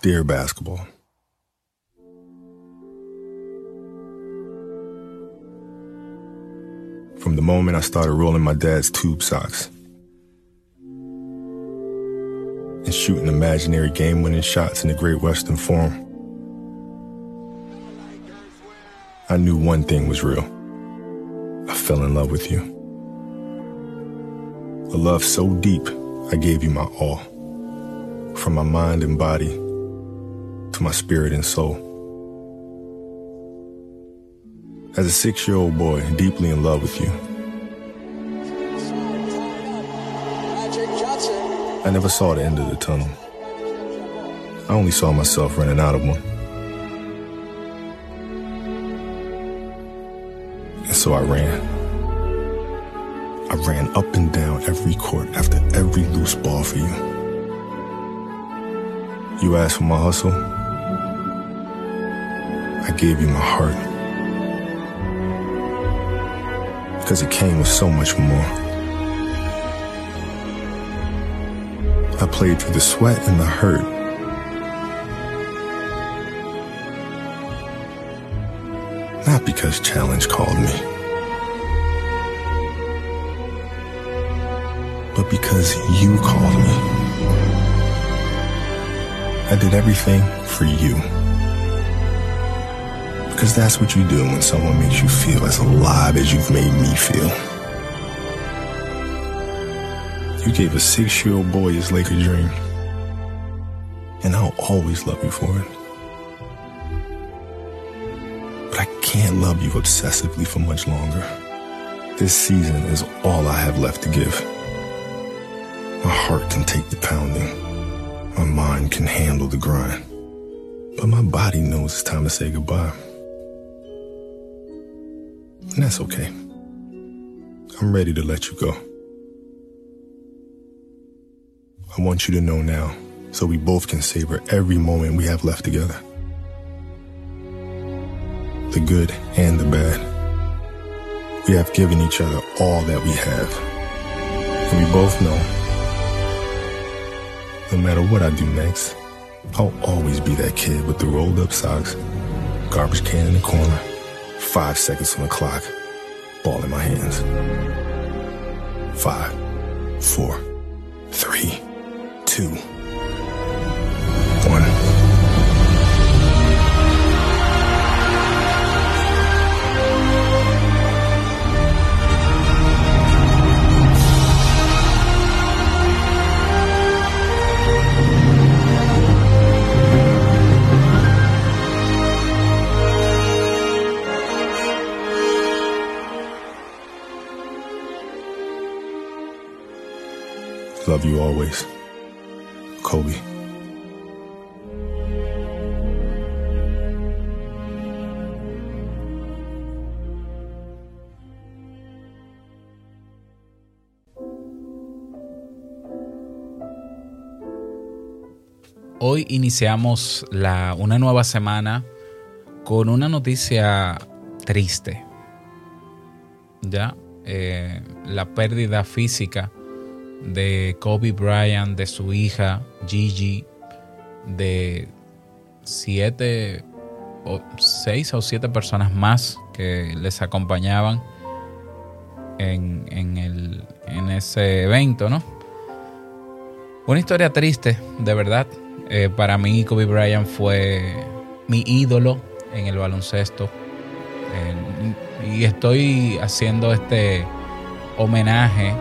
Dear basketball. From the moment I started rolling my dad's tube socks and shooting imaginary game winning shots in the Great Western Forum, I knew one thing was real. I fell in love with you. A love so deep, I gave you my all. From my mind and body to my spirit and soul. As a six year old boy, deeply in love with you, I never saw the end of the tunnel. I only saw myself running out of one. And so I ran. I ran up and down every court after every loose ball for you. You asked for my hustle. Gave you my heart. Because it came with so much more. I played through the sweat and the hurt. Not because Challenge called me, but because you called me. I did everything for you. Because that's what you do when someone makes you feel as alive as you've made me feel. You gave a six year old boy his Laker dream. And I'll always love you for it. But I can't love you obsessively for much longer. This season is all I have left to give. My heart can take the pounding. My mind can handle the grind. But my body knows it's time to say goodbye. And that's okay. I'm ready to let you go. I want you to know now so we both can savor every moment we have left together. The good and the bad. We have given each other all that we have. And we both know no matter what I do next, I'll always be that kid with the rolled up socks, garbage can in the corner, five seconds on the clock, ball in my hands. Five, four, three, two, You always. Kobe. Hoy iniciamos la, una nueva semana con una noticia triste. Ya, eh, la pérdida física de Kobe Bryant, de su hija Gigi, de siete o seis o siete personas más que les acompañaban en, en, el, en ese evento, ¿no? Una historia triste, de verdad. Eh, para mí Kobe Bryant fue mi ídolo en el baloncesto. Eh, y estoy haciendo este homenaje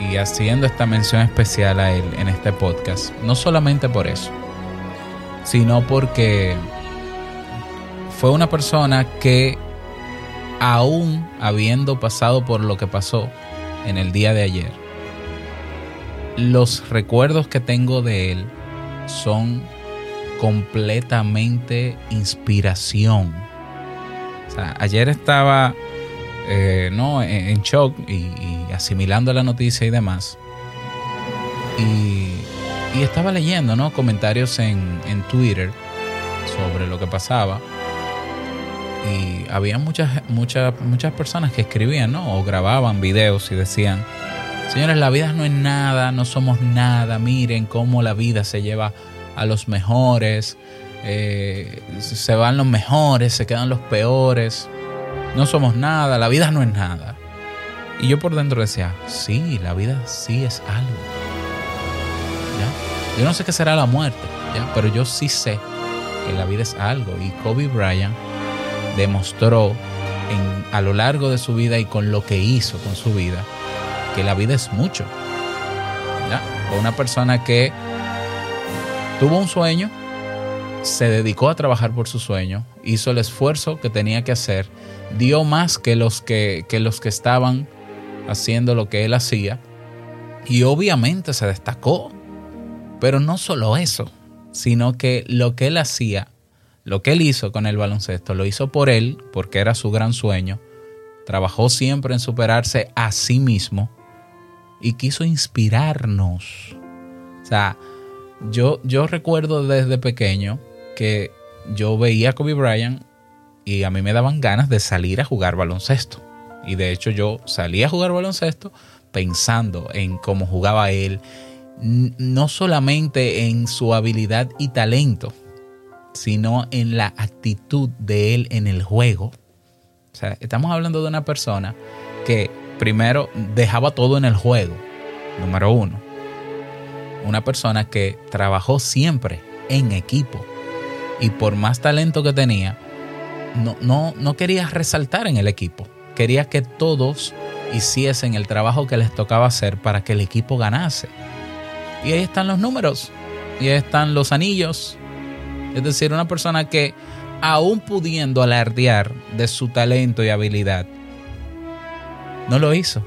y haciendo esta mención especial a él en este podcast. No solamente por eso, sino porque fue una persona que aún habiendo pasado por lo que pasó en el día de ayer, los recuerdos que tengo de él son completamente inspiración. Ayer estaba eh, no, en, shock y, asimilando la noticia y demás. Y, y estaba leyendo ¿no? comentarios en, en, Twitter sobre lo que pasaba. Y había muchas, muchas, muchas personas que escribían ¿no? o grababan videos y decían, señores, la vida no es nada, no somos nada, miren cómo la vida se lleva a los mejores, eh, se van los mejores, se quedan los peores, no somos nada, la vida no es nada. Y yo por dentro decía, sí, la vida sí es algo. Yo no sé qué será la muerte, pero yo sí sé que la vida es algo. Y Kobe Bryant demostró en, a lo largo de su vida y con lo que hizo con su vida que la vida es mucho. ¿ya? Una persona que tuvo un sueño, se dedicó a trabajar por su sueño, hizo el esfuerzo que tenía que hacer, dio más que los que, que los que estaban haciendo lo que él hacía y obviamente se destacó. Pero no solo eso, sino que lo que él hacía, lo que él hizo con el baloncesto, lo hizo por él, porque era su gran sueño. Trabajó siempre en superarse a sí mismo y quiso inspirarnos. O sea, yo, yo recuerdo desde pequeño que yo veía a Kobe Bryant y a mí me daban ganas de salir a jugar baloncesto. Y de hecho yo salí a jugar baloncesto pensando en cómo jugaba él, no solamente en su habilidad y talento, sino en la actitud de él en el juego. O sea, estamos hablando de una persona que primero dejaba todo en el juego, número uno. Una persona que trabajó siempre en equipo y por más talento que tenía, no, no, no quería resaltar en el equipo quería que todos hiciesen el trabajo que les tocaba hacer para que el equipo ganase. Y ahí están los números, y ahí están los anillos. Es decir, una persona que aún pudiendo alardear de su talento y habilidad, no lo hizo,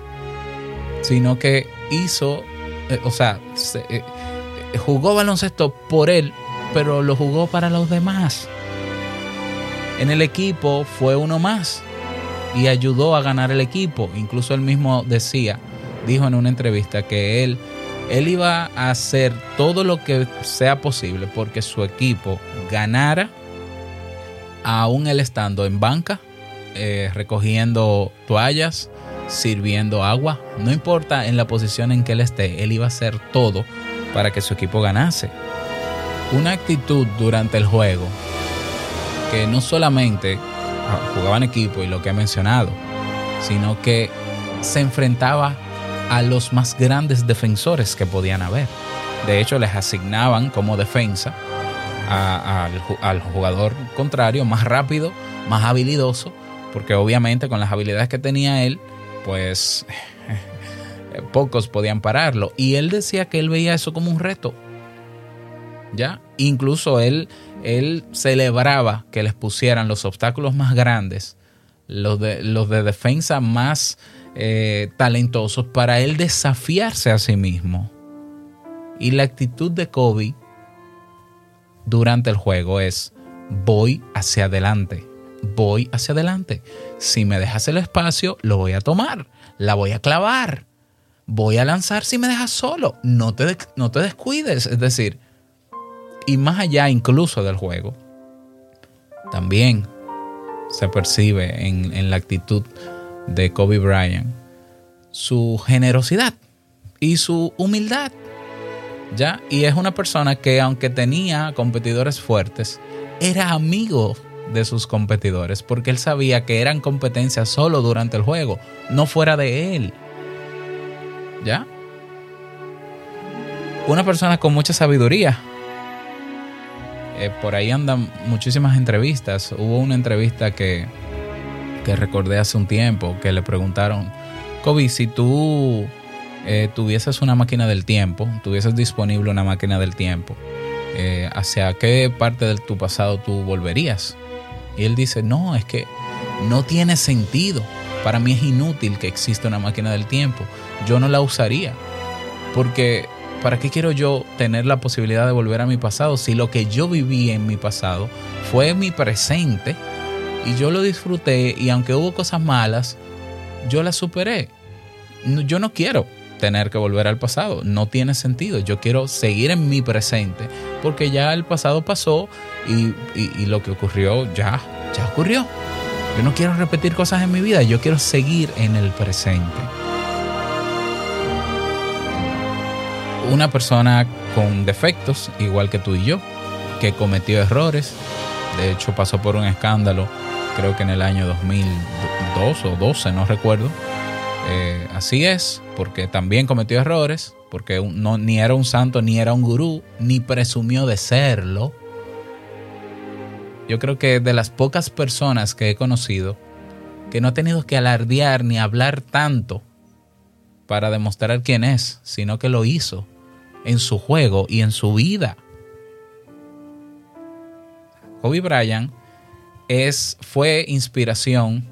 sino que hizo, eh, o sea, eh, jugó baloncesto por él, pero lo jugó para los demás. En el equipo fue uno más y ayudó a ganar el equipo. Incluso él mismo decía, dijo en una entrevista que él, él iba a hacer todo lo que sea posible porque su equipo ganara, aún él estando en banca, eh, recogiendo toallas, sirviendo agua, no importa en la posición en que él esté, él iba a hacer todo para que su equipo ganase. Una actitud durante el juego que no solamente jugaba en equipo y lo que he mencionado, sino que se enfrentaba a los más grandes defensores que podían haber. De hecho, les asignaban como defensa al, jugador contrario más rápido, más habilidoso, porque obviamente con las habilidades que tenía él, pues pocos podían pararlo. Y él decía que él veía eso como un reto. ¿Ya? Incluso él él celebraba que les pusieran los obstáculos más grandes, los de, los de defensa más eh, talentosos, para él desafiarse a sí mismo. Y la actitud de Kobe durante el juego es, voy hacia adelante, voy hacia adelante. Si me dejas el espacio, lo voy a tomar, la voy a clavar, voy a lanzar si me dejas solo, no te, no te descuides. Es decir, y más allá incluso del juego, también se percibe en, la actitud de Kobe Bryant su generosidad y su humildad. ¿Ya? Y es una persona que aunque tenía competidores fuertes, era amigo de sus competidores porque él sabía que eran competencias solo durante el juego, no fuera de él. ¿Ya? Una persona con mucha sabiduría, eh, por ahí andan muchísimas entrevistas. Hubo una entrevista que, que recordé hace un tiempo que le preguntaron, Kobe, si tú eh, tuvieses una máquina del tiempo, tuvieses disponible una máquina del tiempo, eh, ¿hacia qué parte de tu pasado tú volverías? Y él dice, no, es que no tiene sentido. Para mí es inútil que exista una máquina del tiempo. Yo no la usaría. Porque ¿para qué quiero yo tener la posibilidad de volver a mi pasado si lo que yo viví en mi pasado fue mi presente y yo lo disfruté y aunque hubo cosas malas, yo las superé? Yo no quiero tener que volver al pasado, no tiene sentido. Yo quiero seguir en mi presente porque ya el pasado pasó y, y lo que ocurrió ya, ya ocurrió. Yo no quiero repetir cosas en mi vida, yo quiero seguir en el presente. Una persona con defectos, igual que tú y yo, que cometió errores. De hecho, pasó por un escándalo, creo que en el año 2002 o 12, no recuerdo. Eh, así es, porque también cometió errores, porque no, ni era un santo, ni era un gurú, ni presumió de serlo. Yo creo que de las pocas personas que he conocido que no ha tenido que alardear ni hablar tanto para demostrar quién es, sino que lo hizo en su juego y en su vida. Kobe Bryant es, fue inspiración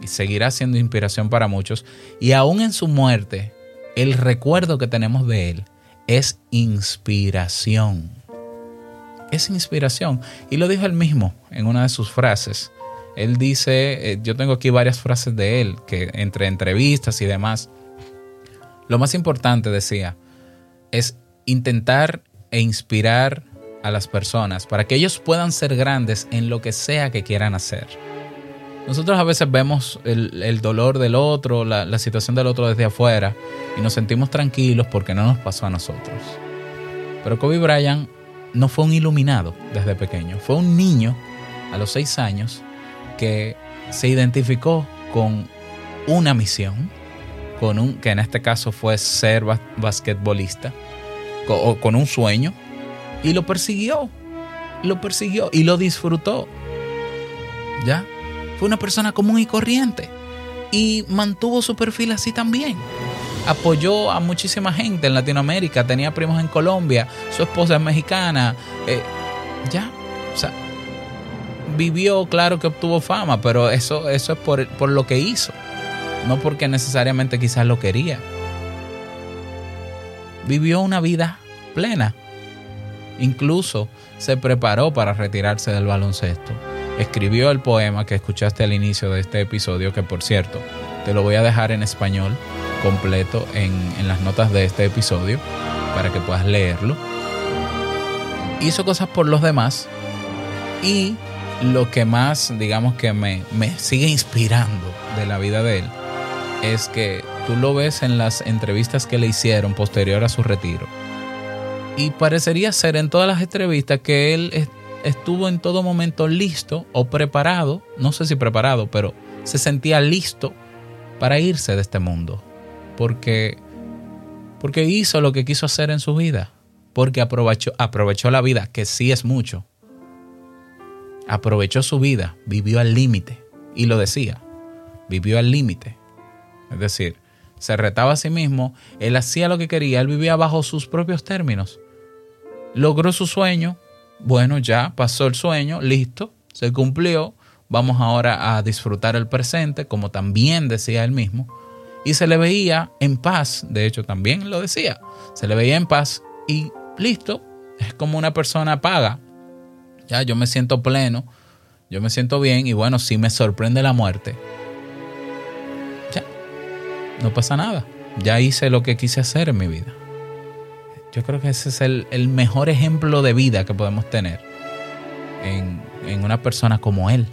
y seguirá siendo inspiración para muchos. Y aún en su muerte, el recuerdo que tenemos de él es inspiración. Es inspiración. Y lo dijo él mismo en una de sus frases. Él dice, eh, yo tengo aquí varias frases de él, que entre entrevistas y demás, lo más importante, decía, es intentar e inspirar a las personas para que ellos puedan ser grandes en lo que sea que quieran hacer. Nosotros a veces vemos el, dolor del otro, la, la, situación del otro desde afuera y nos sentimos tranquilos porque no nos pasó a nosotros. Pero Kobe Bryant no fue un iluminado desde pequeño, fue un niño a los seis años que se identificó con una misión, con un, que en este caso fue ser basquetbolista, con, un sueño, y lo persiguió, lo persiguió y lo disfrutó. ¿Ya? Fue una persona común y corriente y mantuvo su perfil así también. Apoyó a muchísima gente en Latinoamérica, tenía primos en Colombia, su esposa es mexicana. Eh, ya, o sea, vivió, claro que obtuvo fama, pero eso, eso es por, por lo que hizo, no porque necesariamente quizás lo quería. Vivió una vida plena. Incluso se preparó para retirarse del baloncesto. Escribió el poema que escuchaste al inicio de este episodio, que por cierto, te lo voy a dejar en español completo en, en las notas de este episodio para que puedas leerlo. Hizo cosas por los demás y lo que más, digamos que me, sigue inspirando de la vida de él es que tú lo ves en las entrevistas que le hicieron posterior a su retiro. Y parecería ser en todas las entrevistas que él estuvo en todo momento listo o preparado, no sé si preparado, pero se sentía listo para irse de este mundo. Porque, porque hizo lo que quiso hacer en su vida. Porque aprovechó, aprovechó la vida, que sí es mucho aprovechó su vida, vivió al límite. Y lo decía, vivió al límite. Es decir, se retaba a sí mismo, él hacía lo que quería, él vivía bajo sus propios términos. Logró su sueño, bueno, ya pasó el sueño, listo, se cumplió, vamos ahora a disfrutar el presente, como también decía él mismo, y se le veía en paz, de hecho también lo decía, se le veía en paz y listo, es como una persona paga ya, yo me siento pleno, yo me siento bien y bueno, si me sorprende la muerte, no pasa nada. Ya hice lo que quise hacer en mi vida. Yo creo que ese es el, mejor ejemplo de vida que podemos tener en, en una persona como él.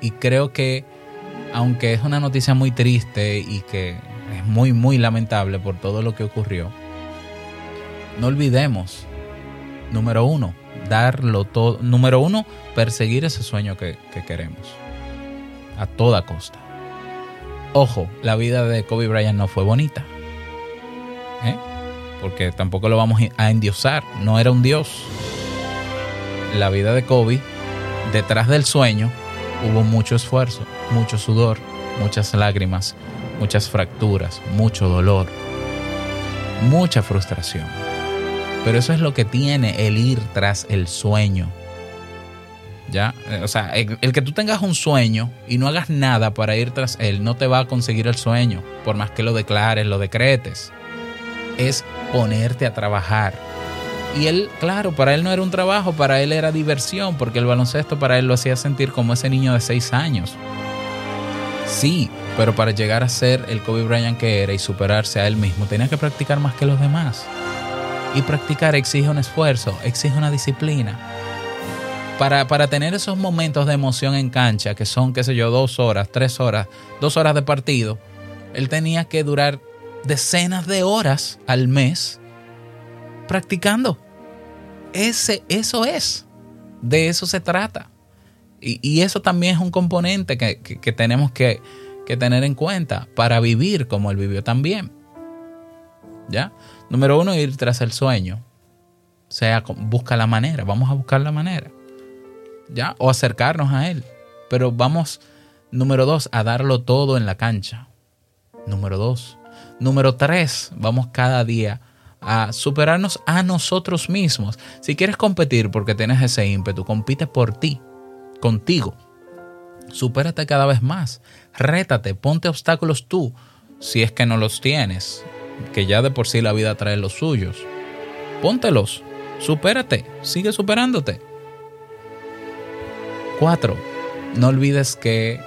Y creo que, aunque es una noticia muy triste y que es muy, muy lamentable por todo lo que ocurrió, no olvidemos, número uno, darlo todo. Número uno, perseguir ese sueño que, queremos. A toda costa. Ojo, la vida de Kobe Bryant no fue bonita. ¿eh? Porque tampoco lo vamos a endiosar. No era un dios. La vida de Kobe, detrás del sueño, hubo mucho esfuerzo, mucho sudor, muchas lágrimas, muchas fracturas, mucho dolor, mucha frustración. Pero eso es lo que tiene el ir tras el sueño. Eh, o sea, el, que tú tengas un sueño y no hagas nada para ir tras él, no te va a conseguir el sueño, por más que lo declares, lo decretes. Es ponerte a trabajar. Y él, claro, para él no era un trabajo, para él era diversión, porque el baloncesto para él lo hacía sentir como ese niño de seis años. Sí, pero para llegar a ser el Kobe Bryant que era y superarse a él mismo, tenía que practicar más que los demás. Y practicar exige un esfuerzo, exige una disciplina. Para, para, tener esos momentos de emoción en cancha, que son, qué sé yo, dos horas, tres horas, dos horas de partido, él tenía que durar decenas de horas al mes practicando. Ese, eso es. De eso se trata. Y, eso también es un componente que, tenemos que, que, tener en cuenta para vivir como él vivió también. ¿Ya? Número uno, ir tras el sueño. O sea, busca la manera. Vamos a buscar la manera. ¿Ya? O acercarnos a él. Pero vamos, número dos, a darlo todo en la cancha. Número dos. Número tres, vamos cada día a superarnos a nosotros mismos. Si quieres competir porque tienes ese ímpetu, compite por ti, contigo. Supérate cada vez más. Rétate, ponte obstáculos tú, si es que no los tienes, que ya de por sí la vida trae los suyos. Póntelos, supérate, sigue superándote. Cuatro, no olvides que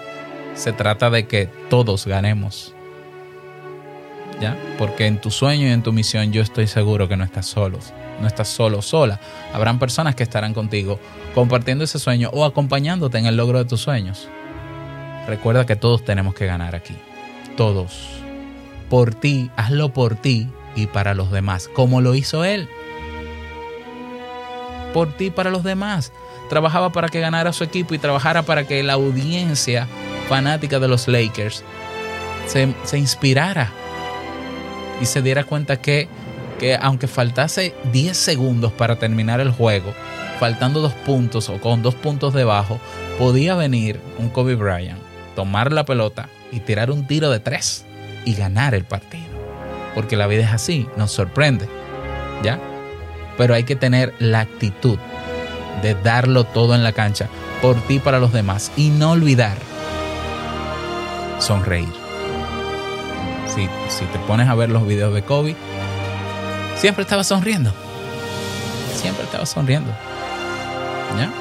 se trata de que todos ganemos. ¿Ya? Porque en tu sueño y en tu misión yo estoy seguro que no estás solo, no estás solo, sola. Habrán personas que estarán contigo compartiendo ese sueño o acompañándote en el logro de tus sueños. Recuerda que todos tenemos que ganar aquí. Todos. Por ti, hazlo por ti y para los demás, como lo hizo él. Por ti para los demás trabajaba para que ganara su equipo y trabajara para que la audiencia fanática de los Lakers se, inspirara y se diera cuenta que, que aunque faltase 10 segundos para terminar el juego, faltando dos puntos o con dos puntos debajo, podía venir un Kobe Bryant, tomar la pelota y tirar un tiro de tres y ganar el partido. Porque la vida es así, nos sorprende. ¿Ya? Pero hay que tener la actitud de darlo todo en la cancha, por ti para los demás. Y no olvidar sonreír. Si, si te pones a ver los videos de Kobe, siempre estaba sonriendo. Siempre estaba sonriendo. ¿Ya?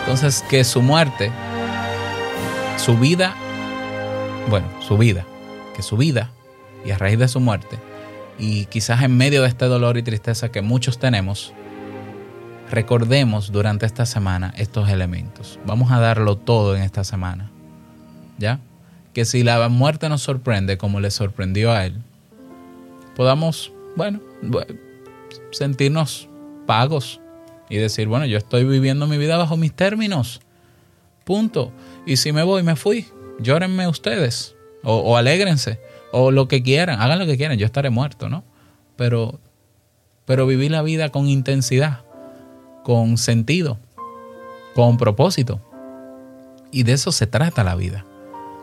Entonces, que su muerte, su vida, bueno, su vida, que su vida, y a raíz de su muerte, y quizás en medio de este dolor y tristeza que muchos tenemos, recordemos durante esta semana estos elementos. Vamos a darlo todo en esta semana. ¿Ya? Que si la muerte nos sorprende como le sorprendió a él, podamos, bueno, sentirnos pagos y decir, bueno, yo estoy viviendo mi vida bajo mis términos. Punto. Y si me voy, me fui. Llórenme ustedes. O, o alégrense. O lo que quieran. Hagan lo que quieran. Yo estaré muerto, ¿no? Pero, pero vivir la vida con intensidad con sentido, con propósito. Y de eso se trata la vida.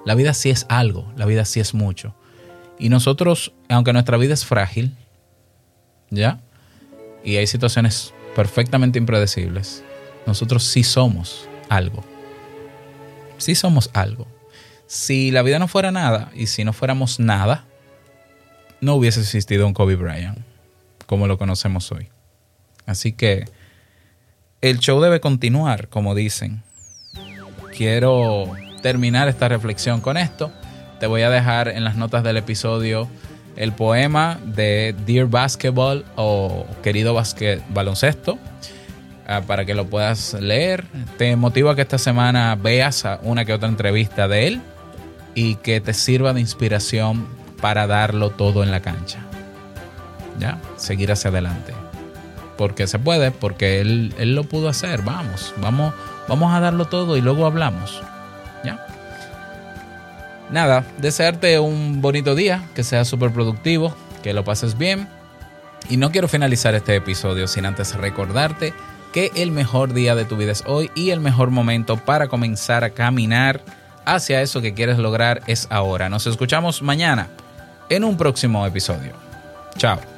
La vida sí es algo, la vida sí es mucho. Y nosotros, aunque nuestra vida es frágil, ¿ya? Y hay situaciones perfectamente impredecibles, nosotros sí somos algo. Sí somos algo. Si la vida no fuera nada y si no fuéramos nada, no hubiese existido un Kobe Bryant como lo conocemos hoy. Así que el show debe continuar, como dicen. Quiero terminar esta reflexión con esto. Te voy a dejar en las notas del episodio el poema de Dear Basketball o Querido Basket Baloncesto ah, para que lo puedas leer. Te motivo a que esta semana veas una que otra entrevista de él y que te sirva de inspiración para darlo todo en la cancha. ¿Ya? Seguir hacia adelante porque se puede, porque él, lo pudo hacer. Vamos, vamos, vamos a darlo todo y luego hablamos. ¿Ya? Nada, desearte un bonito día, que sea súper productivo, que lo pases bien. Y no quiero finalizar este episodio sin antes recordarte que el mejor día de tu vida es hoy y el mejor momento para comenzar a caminar hacia eso que quieres lograr es ahora. Nos escuchamos mañana en un próximo episodio. Chao.